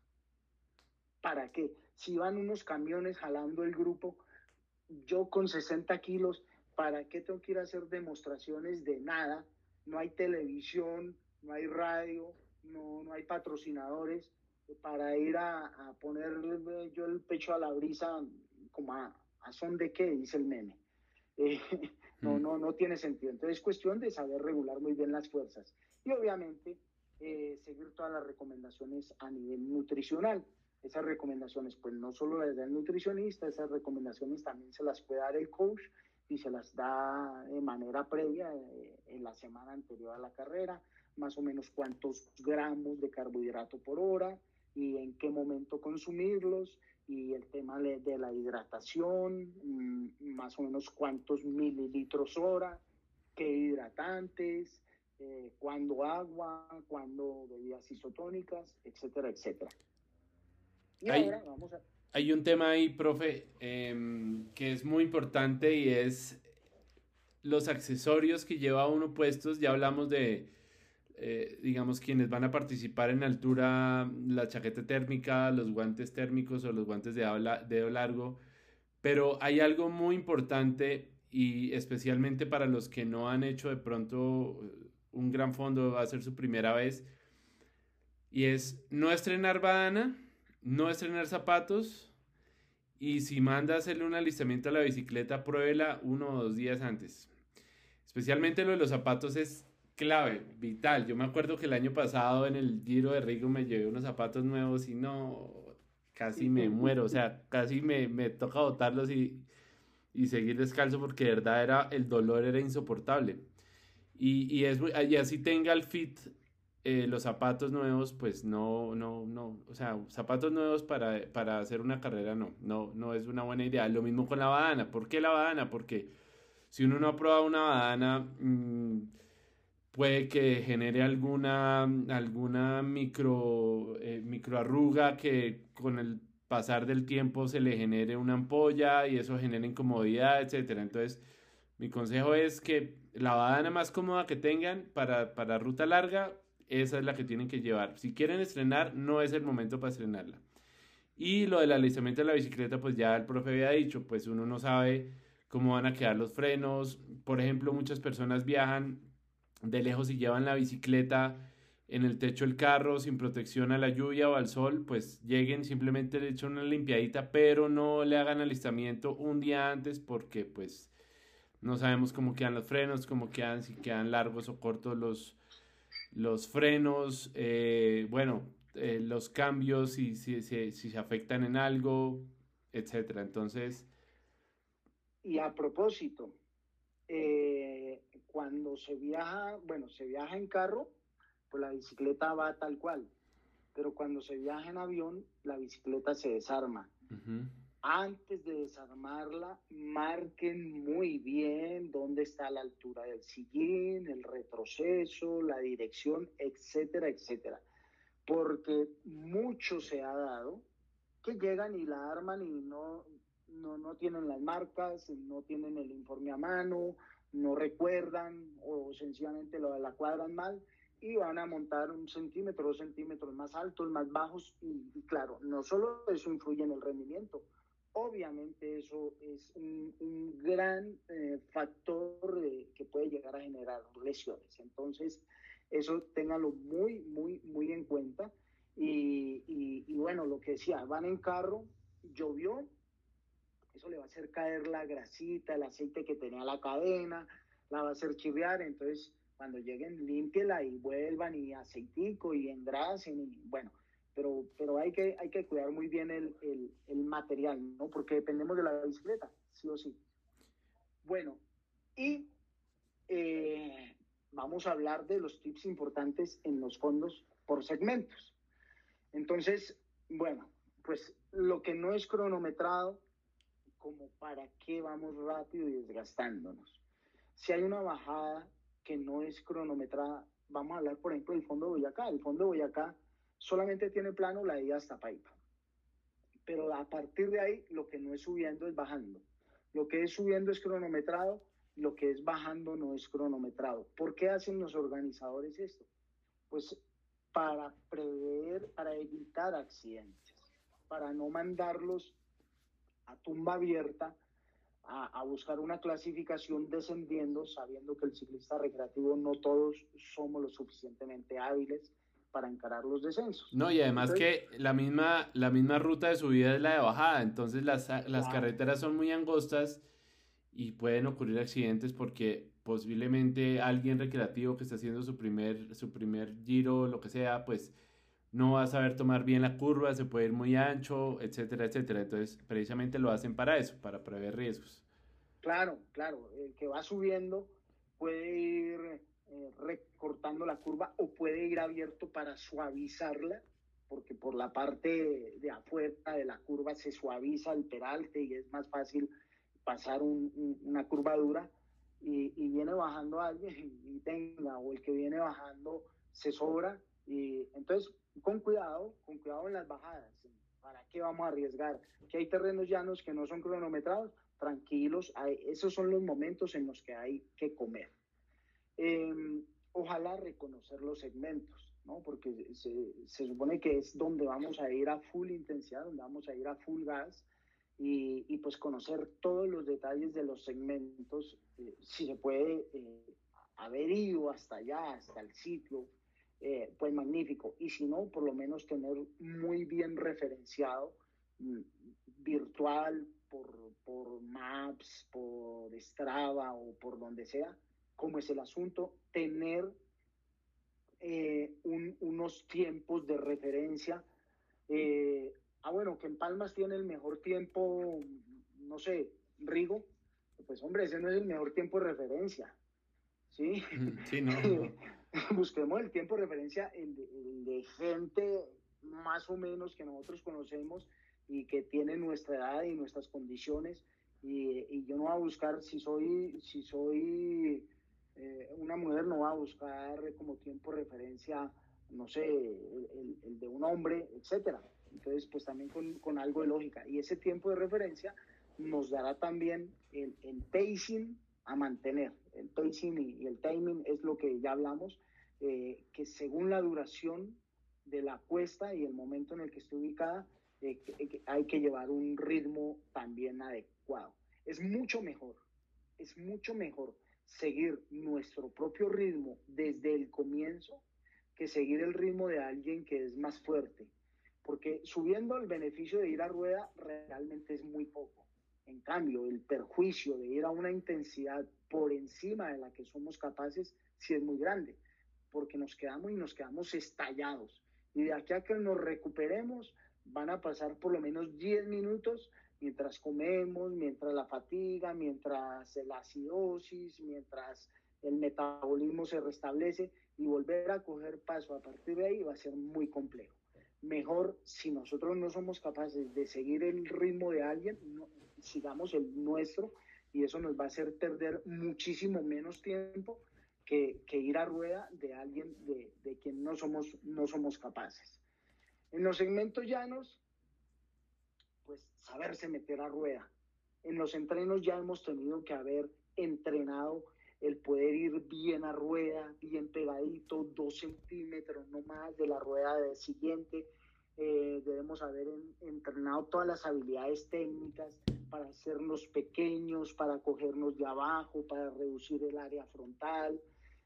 ¿Para qué? Si van unos camiones jalando el grupo, yo con 60 kilos, ¿para qué tengo que ir a hacer demostraciones de nada? No hay televisión, no hay radio, no, no hay patrocinadores para ir a, a, ponerle yo el pecho a la brisa como a, son de qué, dice el meme. Eh, no, mm. no, no tiene sentido. Entonces es cuestión de saber regular muy bien las fuerzas. Y obviamente eh, seguir todas las recomendaciones a nivel nutricional esas recomendaciones, pues no solo las da el nutricionista, esas recomendaciones también se las puede dar el coach y se las da de manera previa eh, en la semana anterior a la carrera, más o menos cuántos gramos de carbohidrato por hora y en qué momento consumirlos y el tema de la hidratación, mm, más o menos cuántos mililitros hora, qué hidratantes, eh, cuándo agua, cuándo bebidas isotónicas, etcétera, etcétera hay, un tema ahí, profe, em, que es muy importante y es los accesorios que lleva uno puestos. Ya hablamos de, eh, digamos, quienes van a participar en altura, la chaqueta térmica, los guantes térmicos o los guantes de dedo largo. Pero hay algo muy importante y especialmente para los que no han hecho de pronto un gran fondo, va a ser su primera vez, y es no estrenar badana no estrenar zapatos y si manda hacerle un alistamiento a la bicicleta, pruébela uno o dos días antes. Especialmente lo de los zapatos es clave, vital. Yo me acuerdo que el año pasado en el Giro de Rigo me llevé unos zapatos nuevos y no, casi me muero, o sea, casi me, me toca botarlos y, y seguir descalzo porque de verdad era, el dolor era insoportable. Y, y, es, y así tenga el fit eh, los zapatos nuevos, pues no, no, no, o sea, zapatos nuevos para, para, hacer una carrera no, no, no es una buena idea. Lo mismo con la badana. ¿Por qué la badana? Porque si uno no ha probado una badana, mm, puede que genere alguna, alguna micro, eh, arruga que con el pasar del tiempo se le genere una ampolla y eso genera incomodidad, etcétera. Entonces, mi consejo es que la badana más cómoda que tengan para, para ruta larga, esa es la que tienen que llevar. Si quieren estrenar, no es el momento para estrenarla. Y lo del alistamiento de la bicicleta, pues ya el profe había dicho, pues uno no sabe cómo van a quedar los frenos. Por ejemplo, muchas personas viajan de lejos y llevan la bicicleta en el techo del carro sin protección a la lluvia o al sol, pues lleguen, simplemente le echen una limpiadita, pero no le hagan alistamiento un día antes porque pues no sabemos cómo quedan los frenos, cómo quedan, si quedan largos o cortos los, los frenos, eh, bueno, eh, los cambios, si, si, si, se afectan en algo, etcétera. Entonces. Y a propósito, eh, cuando se viaja, bueno, se viaja en carro, pues la bicicleta va tal cual. Pero cuando se viaja en avión, la bicicleta se desarma antes de desarmarla, marquen muy bien dónde está la altura del sillín, el retroceso, la dirección, etcétera, etcétera. Porque mucho se ha dado que llegan y la arman y no, no, no tienen las marcas, no tienen el informe a mano, no recuerdan o sencillamente lo, la cuadran mal y van a montar un centímetro, dos centímetros más altos, más bajos y, y claro, no solo eso influye en el rendimiento, obviamente eso es un, gran eh, factor que puede llegar a generar lesiones. Entonces, eso téngalo muy, muy, muy en cuenta. Y, bueno, lo que decía, van en carro, llovió, eso le va a hacer caer la grasita, el aceite que tenía la cadena, la va a hacer chivear, entonces cuando lleguen, límpiela y vuelvan y aceitico y engrasen y bueno, pero, pero hay, que, hay que cuidar muy bien el, el, material, ¿no? Porque dependemos de la bicicleta, sí o sí. Bueno, y eh, vamos a hablar de los tips importantes en los fondos por segmentos. Entonces, Bueno, pues lo que no es cronometrado, como para qué vamos rápido y desgastándonos. Si hay una bajada que no es cronometrada, vamos a hablar, por ejemplo, del fondo de Boyacá. El fondo de Boyacá solamente tiene plano la ida hasta Paipa. Pero a partir de ahí, lo que no es subiendo es bajando. Lo que es subiendo es cronometrado, lo que es bajando no es cronometrado. ¿Por qué hacen los organizadores esto? Pues para prever, para evitar accidentes, para no mandarlos a tumba abierta a, buscar una clasificación descendiendo, sabiendo que el ciclista recreativo no todos somos lo suficientemente hábiles para encarar los descensos. No, y además que la misma, la misma ruta de subida es la de bajada, entonces las, las carreteras son muy angostas y pueden ocurrir accidentes porque posiblemente alguien recreativo que está haciendo su primer, su primer giro, lo que sea, pues no va a saber tomar bien la curva, se puede ir muy ancho, etcétera, etcétera. Entonces, precisamente lo hacen para eso, para prever riesgos. Claro, claro. El que va subiendo puede ir eh, recortando la curva o puede ir abierto para suavizarla, porque por la parte de afuera de la curva se suaviza el peralte y es más fácil pasar una curva dura y, viene bajando alguien y tenga, o el que viene bajando se sobra. Y entonces con cuidado, con cuidado en las bajadas. ¿Para qué vamos a arriesgar? Que hay terrenos llanos que no son cronometrados, tranquilos, esos son los momentos en los que hay que comer. Em, ojalá reconocer los segmentos, ¿no? Porque se, se, supone que es donde vamos a ir a full intensidad, donde vamos a ir a full gas y, y pues conocer todos los detalles de los segmentos, eh, si se puede eh, haber ido hasta allá, hasta el sitio, eh, pues magnífico. Y si no, por lo menos tener muy bien referenciado mm, virtual por, por Maps, por Strava o por donde sea, cómo es el asunto, tener eh, unos tiempos de referencia. Eh, ah, bueno, que en Palmas tiene el mejor tiempo, no sé, Rigo, pues hombre, ese no es el mejor tiempo de referencia. Sí, sí, no. busquemos el tiempo de referencia, el de, gente más o menos que nosotros conocemos y que tiene nuestra edad y nuestras condiciones. Y, yo no voy a buscar, si soy, si soy eh, una mujer, no voy a buscar como tiempo referencia, no sé, el, de un hombre, etcétera. Entonces, pues también con, con, algo de lógica. Y ese tiempo de referencia nos dará también el, el pacing a mantener. El pacing y, el timing es lo que ya hablamos, eh, que según la duración de la cuesta y el momento en el que esté ubicada, eh, hay que llevar un ritmo también adecuado. Es mucho mejor, es mucho mejor seguir nuestro propio ritmo desde el comienzo que seguir el ritmo de alguien que es más fuerte, porque subiendo el beneficio de ir a rueda realmente es muy poco. En cambio, el perjuicio de ir a una intensidad por encima de la que somos capaces sí es muy grande, porque nos quedamos y nos quedamos estallados. Y de aquí a que nos recuperemos, van a pasar por lo menos 10 minutos mientras comemos, mientras la fatiga, mientras la acidosis, mientras el metabolismo se restablece y volver a coger paso a partir de ahí va a ser muy complejo. Mejor si nosotros no somos capaces de seguir el ritmo de alguien, no, sigamos el nuestro y eso nos va a hacer perder muchísimo menos tiempo que, que ir a rueda de alguien de, de, quien no somos, no somos capaces. En los segmentos llanos, pues saberse meter a rueda. En los entrenos ya hemos tenido que haber entrenado el poder ir bien a rueda, bien pegadito, dos centímetros no más de la rueda de siguiente. Eh, debemos haber entrenado todas las habilidades técnicas para hacernos pequeños, para cogernos de abajo, para reducir el área frontal,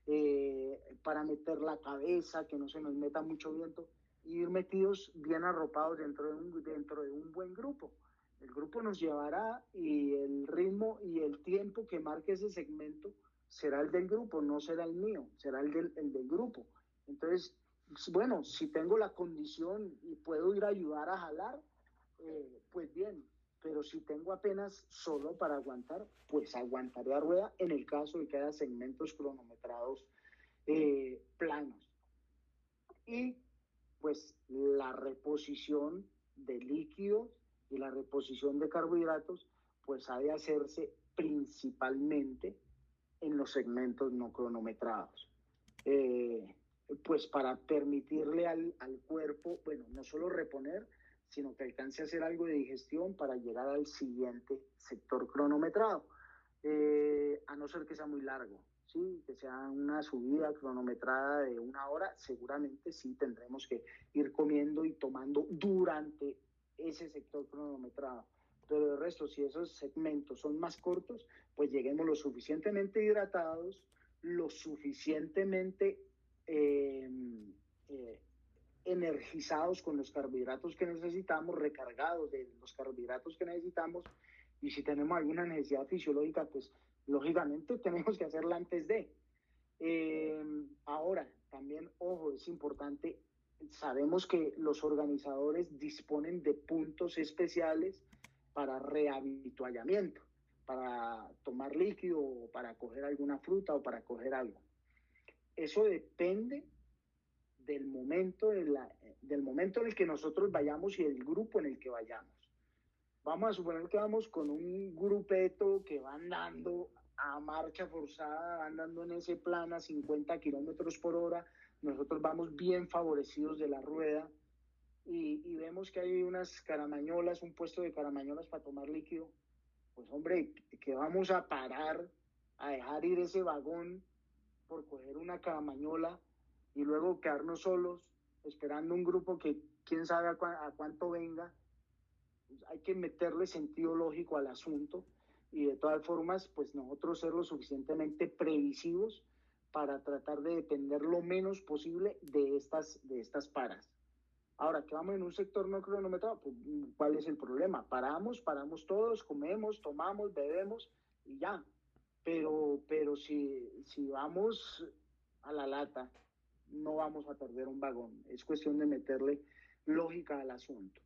eh, para meter la cabeza, que no se nos meta mucho viento, ir metidos bien arropados dentro de un, dentro de un buen grupo. El grupo nos llevará y el ritmo y el tiempo que marque ese segmento será el del grupo, no será el mío, será el del, el del grupo. Entonces, bueno, si tengo la condición y puedo ir a ayudar a jalar, eh, pues bien, pero si tengo apenas solo para aguantar, pues aguantaré a rueda en el caso de que haya segmentos cronometrados eh, planos. Y pues la reposición de líquidos y la reposición de carbohidratos, pues ha de hacerse principalmente en los segmentos no cronometrados. Eh, pues para permitirle al, al, cuerpo, bueno, no solo reponer, sino que alcance a hacer algo de digestión para llegar al siguiente sector cronometrado, eh, a no ser que sea muy largo, ¿sí? que sea una subida cronometrada de una hora, seguramente sí tendremos que ir comiendo y tomando durante ese sector cronometrado. Pero el resto, si esos segmentos son más cortos, pues lleguemos lo suficientemente hidratados, lo suficientemente eh, eh, energizados con los carbohidratos que necesitamos, recargados de los carbohidratos que necesitamos, y si tenemos alguna necesidad fisiológica, pues lógicamente tenemos que hacerla antes de. Eh, ahora, también, ojo, es importante, sabemos que los organizadores disponen de puntos especiales para rehabituallamiento, para tomar líquido, o para coger alguna fruta o para coger algo. Eso depende del momento, de la, del momento en el que nosotros vayamos y del grupo en el que vayamos. Vamos a suponer que vamos con un grupeto que va andando a marcha forzada, andando en ese plan a 50 kilómetros por hora. Nosotros vamos bien favorecidos de la rueda, y, vemos que hay unas caramañolas, un puesto de caramañolas para tomar líquido, pues hombre, que vamos a parar a dejar ir ese vagón por coger una caramañola y luego quedarnos solos esperando un grupo que quién sabe a, cuánto venga. Pues hay que meterle sentido lógico al asunto y de todas formas, pues nosotros ser lo suficientemente previsivos para tratar de depender lo menos posible de estas, de estas paras. Ahora que vamos en un sector no cronometrado, pues, ¿cuál es el problema? Paramos, paramos todos, comemos, tomamos, bebemos y ya. Pero, pero si, si vamos a la lata, no vamos a perder un vagón. Es cuestión de meterle lógica al asunto.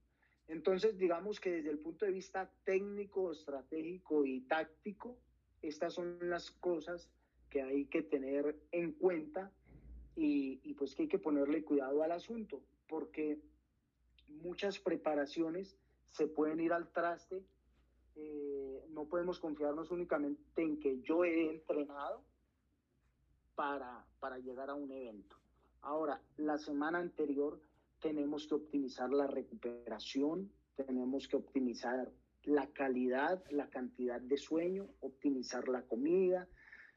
Entonces, digamos que desde el punto de vista técnico, estratégico y táctico, estas son las cosas que hay que tener en cuenta y, y pues que hay que ponerle cuidado al asunto porque muchas preparaciones se pueden ir al traste. Eh, no podemos confiarnos únicamente en que yo he entrenado para, para llegar a un evento. Ahora, la semana anterior tenemos que optimizar la recuperación, tenemos que optimizar la calidad, la cantidad de sueño, optimizar la comida,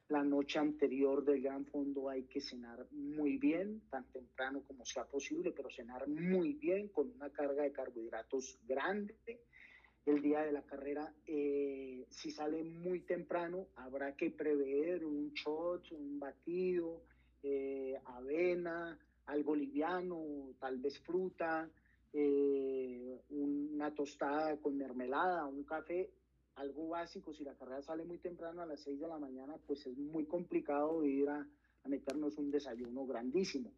la noche anterior del gran fondo hay que cenar muy bien, tan temprano como sea posible, pero cenar muy bien con una carga de carbohidratos grande. El día de la carrera, eh, si sale muy temprano, habrá que prever un shot, un batido, eh, avena, algo liviano, tal vez fruta, eh, una tostada con mermelada, un café, algo básico, si la carrera sale muy temprano a las 6 de la mañana, pues es muy complicado ir a, meternos un desayuno grandísimo.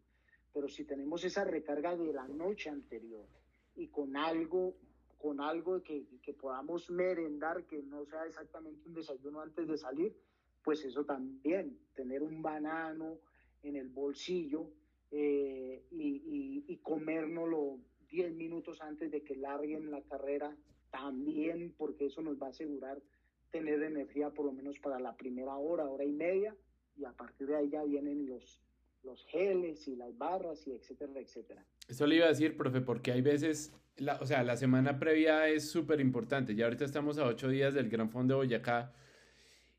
Pero si tenemos esa recarga de la noche anterior y con algo, con algo que, que podamos merendar, que no sea exactamente un desayuno antes de salir, pues eso también, tener un banano en el bolsillo eh, y, y, y comérnoslo 10 minutos antes de que larguen la carrera también porque eso nos va a asegurar tener energía por lo menos para la primera hora, hora y media, y a partir de ahí ya vienen los, los geles y las barras y etcétera, etcétera. Eso le iba a decir, profe, porque hay veces, la, o sea, la semana previa es súper importante. Ya ahorita estamos a ocho días del Gran Fondo de Boyacá.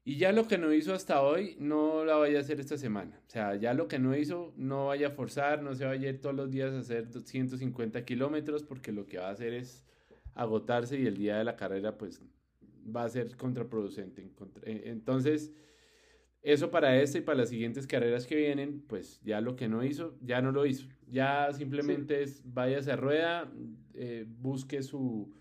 Y ya lo que no hizo hasta hoy, no la vaya a hacer esta semana. O sea, ya lo que no hizo, no vaya a forzar, no se vaya a ir todos los días a hacer 150 kilómetros, porque lo que va a hacer es agotarse y el día de la carrera pues va a ser contraproducente. Eh, entonces, eso para esta y para las siguientes carreras que vienen, pues ya lo que no hizo, ya no lo hizo. Ya simplemente es váyase a rueda, eh, busque su,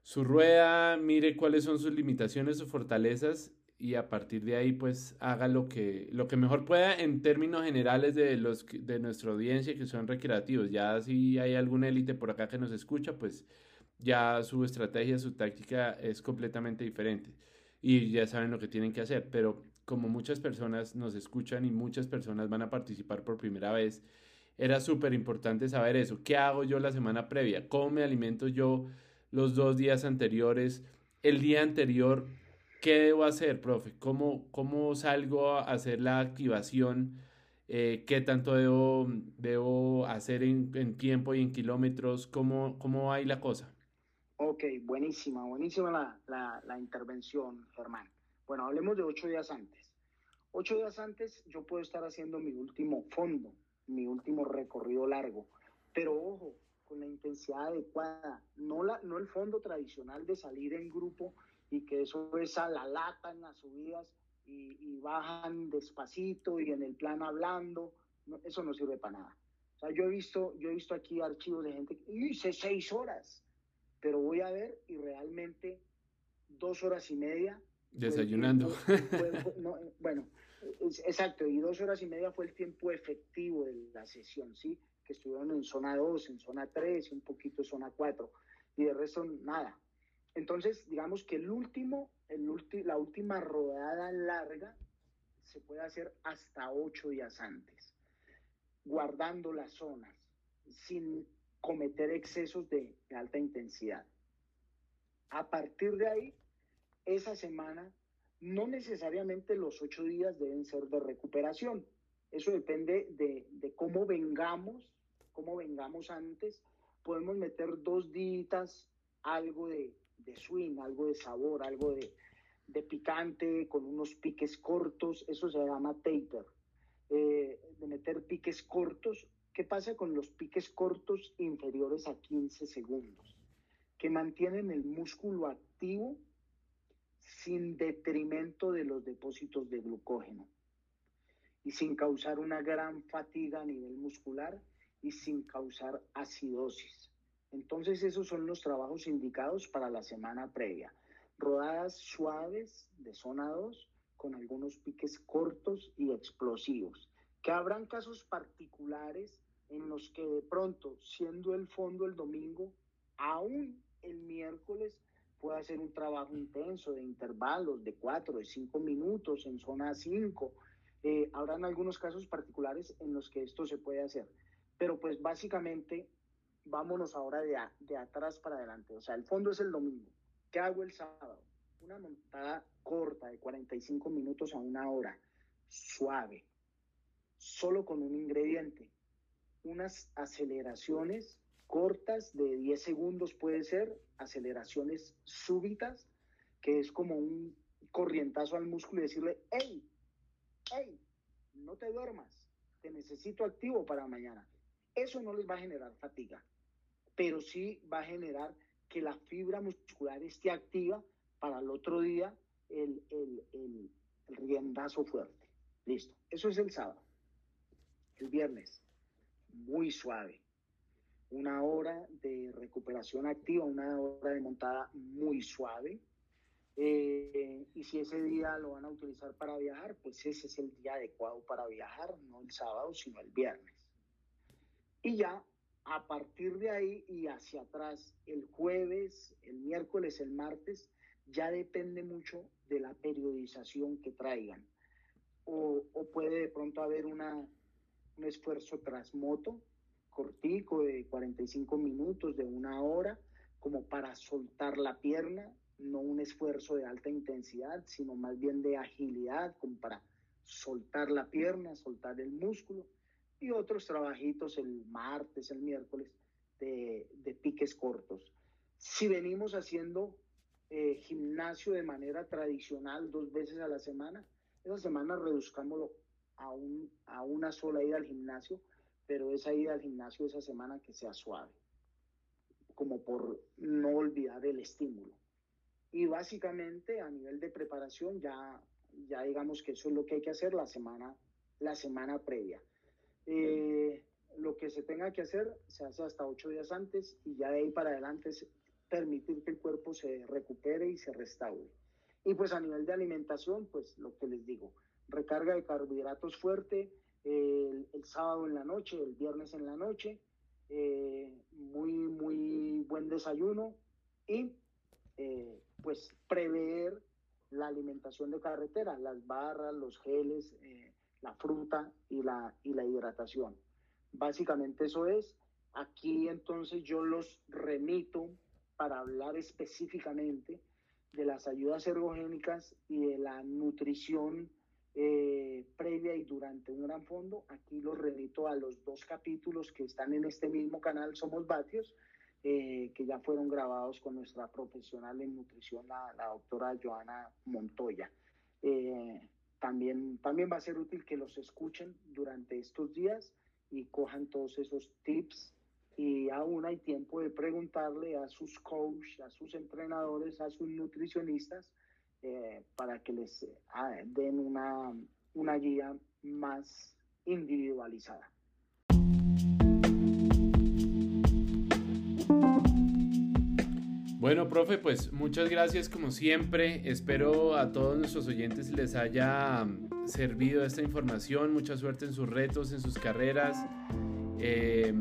su rueda, mire cuáles son sus limitaciones, sus fortalezas y a partir de ahí pues haga lo que, lo que mejor pueda en términos generales de, los, de nuestra audiencia que son recreativos. Ya si hay alguna élite por acá que nos escucha, pues ya su estrategia, su táctica es completamente diferente y ya saben lo que tienen que hacer, pero como muchas personas nos escuchan y muchas personas van a participar por primera vez era súper importante saber eso. ¿Qué hago yo la semana previa? ¿Cómo me alimento yo los dos días anteriores? El día anterior, ¿qué debo hacer, profe? ¿Cómo, cómo salgo a hacer la activación? Eh, ¿Qué tanto debo, debo hacer en, en, tiempo y en kilómetros? ¿Cómo, cómo va ahí la cosa? Ok, buenísima, buenísima la, la, la intervención, Germán. Bueno, hablemos de ocho días antes. Ocho días antes yo puedo estar haciendo mi último fondo, mi último recorrido largo. Pero ojo, con la intensidad adecuada, no, la, no el fondo tradicional de salir en grupo y que eso es a la lata en las subidas y, y bajan despacito y en el plan hablando, no, eso no sirve para nada. O sea, yo he visto, yo he visto aquí archivos de gente que hice seis horas, pero voy a ver y realmente dos horas y media. Desayunando. Fue, no, bueno, Exacto, y dos horas y media fue el tiempo efectivo de la sesión, ¿sí? Que estuvieron en zona 2, en zona 3 y un poquito zona 4, y de resto nada. Entonces, digamos que el último, el la última rodada larga se puede hacer hasta ocho días antes, guardando las zonas, sin cometer excesos de, de alta intensidad. A partir de ahí, esa semana no necesariamente los ocho días deben ser de recuperación. Eso depende de, de cómo vengamos, cómo vengamos antes. Podemos meter dos días, algo de, de swing, algo de sabor, algo de, de, picante, con unos piques cortos. Eso se llama taper. Eh, de meter piques cortos. ¿Qué pasa con los piques cortos inferiores a 15 segundos? Que mantienen el músculo activo sin detrimento de los depósitos de glucógeno y sin causar una gran fatiga a nivel muscular y sin causar acidosis. Entonces esos son los trabajos indicados para la semana previa. Rodadas suaves de zona 2 con algunos piques cortos y explosivos. Que habrán casos particulares en los que de pronto, siendo el fondo el domingo, aún el miércoles puede hacer un trabajo intenso de intervalos de cuatro, de cinco minutos en zona 5. Eh, habrán algunos casos particulares en los que esto se puede hacer. Pero pues básicamente vámonos ahora de, a, de atrás para adelante. O sea, el fondo es el domingo. ¿Qué hago el sábado? Una montada corta de 45 minutos a una hora, suave, solo con un ingrediente, unas aceleraciones cortas de 10 segundos puede ser, aceleraciones súbitas, que es como un corrientazo al músculo y decirle, hey, hey, no te duermas, te necesito activo para mañana. Eso no les va a generar fatiga, pero sí va a generar que la fibra muscular esté activa para el otro día el, el, el, riendazo fuerte. Listo, eso es el sábado. El viernes, muy suave una hora de recuperación activa, una hora de montada muy suave. Eh, y si ese día lo van a utilizar para viajar, pues ese es el día adecuado para viajar, no el sábado, sino el viernes. Y ya a partir de ahí y hacia atrás, el jueves, el miércoles, el martes, ya depende mucho de la periodización que traigan. O, puede de pronto haber una, un esfuerzo tras moto, cortico de 45 minutos, de una hora, como para soltar la pierna, no un esfuerzo de alta intensidad, sino más bien de agilidad, como para soltar la pierna, soltar el músculo, y otros trabajitos el martes, el miércoles, de, de piques cortos. Si venimos haciendo eh, gimnasio de manera tradicional dos veces a la semana, esa semana reduzcámoslo a, un, a una sola ida al gimnasio pero esa ida al gimnasio esa semana que sea suave, como por no olvidar el estímulo. Y básicamente a nivel de preparación ya, ya digamos que eso es lo que hay que hacer la semana, la semana previa. Eh, lo que se tenga que hacer se hace hasta ocho días antes y ya de ahí para adelante es permitir que el cuerpo se recupere y se restaure. Y pues a nivel de alimentación, pues lo que les digo, recarga de carbohidratos fuerte, el, sábado en la noche, el viernes en la noche, eh, muy, muy buen desayuno y eh, pues prever la alimentación de carretera, las barras, los geles, la fruta y la, y la hidratación. Básicamente eso es. Aquí entonces yo los remito para hablar específicamente de las ayudas ergogénicas y de la nutrición eh, previa y durante un gran fondo. Aquí los remito a los dos capítulos que están en este mismo canal Somos Batios, eh, que ya fueron grabados con nuestra profesional en nutrición, la, doctora Joana Montoya. Eh, también, también va a ser útil que los escuchen durante estos días y cojan todos esos tips y aún hay tiempo de preguntarle a sus coaches, a sus entrenadores, a sus nutricionistas, eh, para que les eh, den una, una guía más individualizada. Bueno, profe, pues muchas gracias como siempre. Espero a todos nuestros oyentes les haya servido esta información. Mucha suerte en sus retos, en sus carreras. Eh,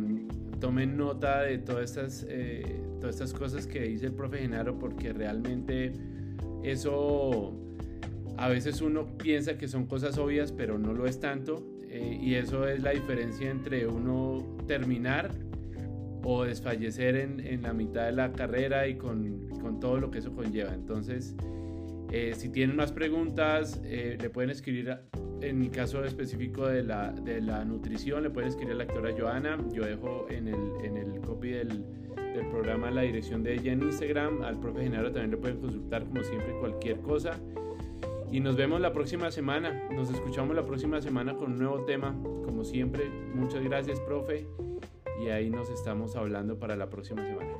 tomen nota de todas estas, eh, todas estas cosas que dice el profe Genaro porque realmente eso a veces uno piensa que son cosas obvias pero no lo es tanto eh, y eso es la diferencia entre uno terminar o desfallecer en, en la mitad de la carrera y con, con, todo lo que eso conlleva. Entonces, eh, si tienen más preguntas, le pueden escribir en mi caso específico de la, de la nutrición, le pueden escribir a la doctora Joana. Yo dejo en el, en el copy del, del, programa la dirección de ella en Instagram. Al profe Genaro también le pueden consultar, como siempre, cualquier cosa. Y nos vemos la próxima semana. Nos escuchamos la próxima semana con un nuevo tema. Como siempre, muchas gracias, profe. Y ahí nos estamos hablando para la próxima semana.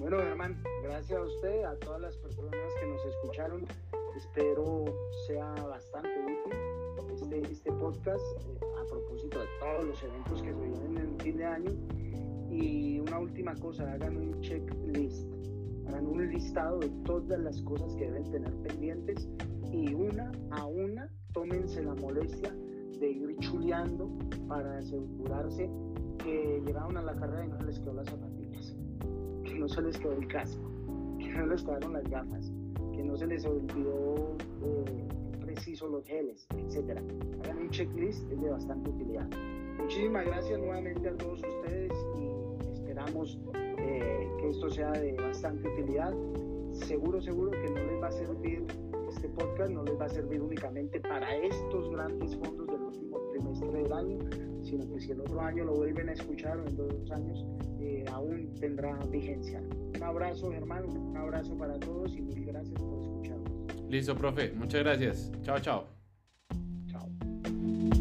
Bueno, Germán, gracias a usted, a todas las personas que nos escucharon. Espero sea bastante útil este, este podcast eh, a propósito de todos los eventos que se vienen en fin de año. Y una última cosa, hagan un checklist, hagan un listado de todas las cosas que deben tener pendientes y una a una tómense la molestia de ir chuleando para asegurarse que llegaron a la carrera y no les quedó las zapatillas, que no se les quedó el casco, que no les quedaron las gafas, que no se les olvidó eh, preciso los geles, etcétera. Hagan un checklist, es de bastante utilidad. Muchísimas gracias nuevamente a todos ustedes y esperamos eh, que esto sea de bastante utilidad. Seguro, seguro que no les va a servir este podcast no les va a servir únicamente para estos grandes fondos del último trimestre del año, sino que si el otro año lo vuelven a escuchar o en dos años, eh, aún tendrá vigencia. Un abrazo, Germán, un abrazo para todos y mil gracias por escucharnos. Listo, profe, muchas gracias. Chao, chao. Chao.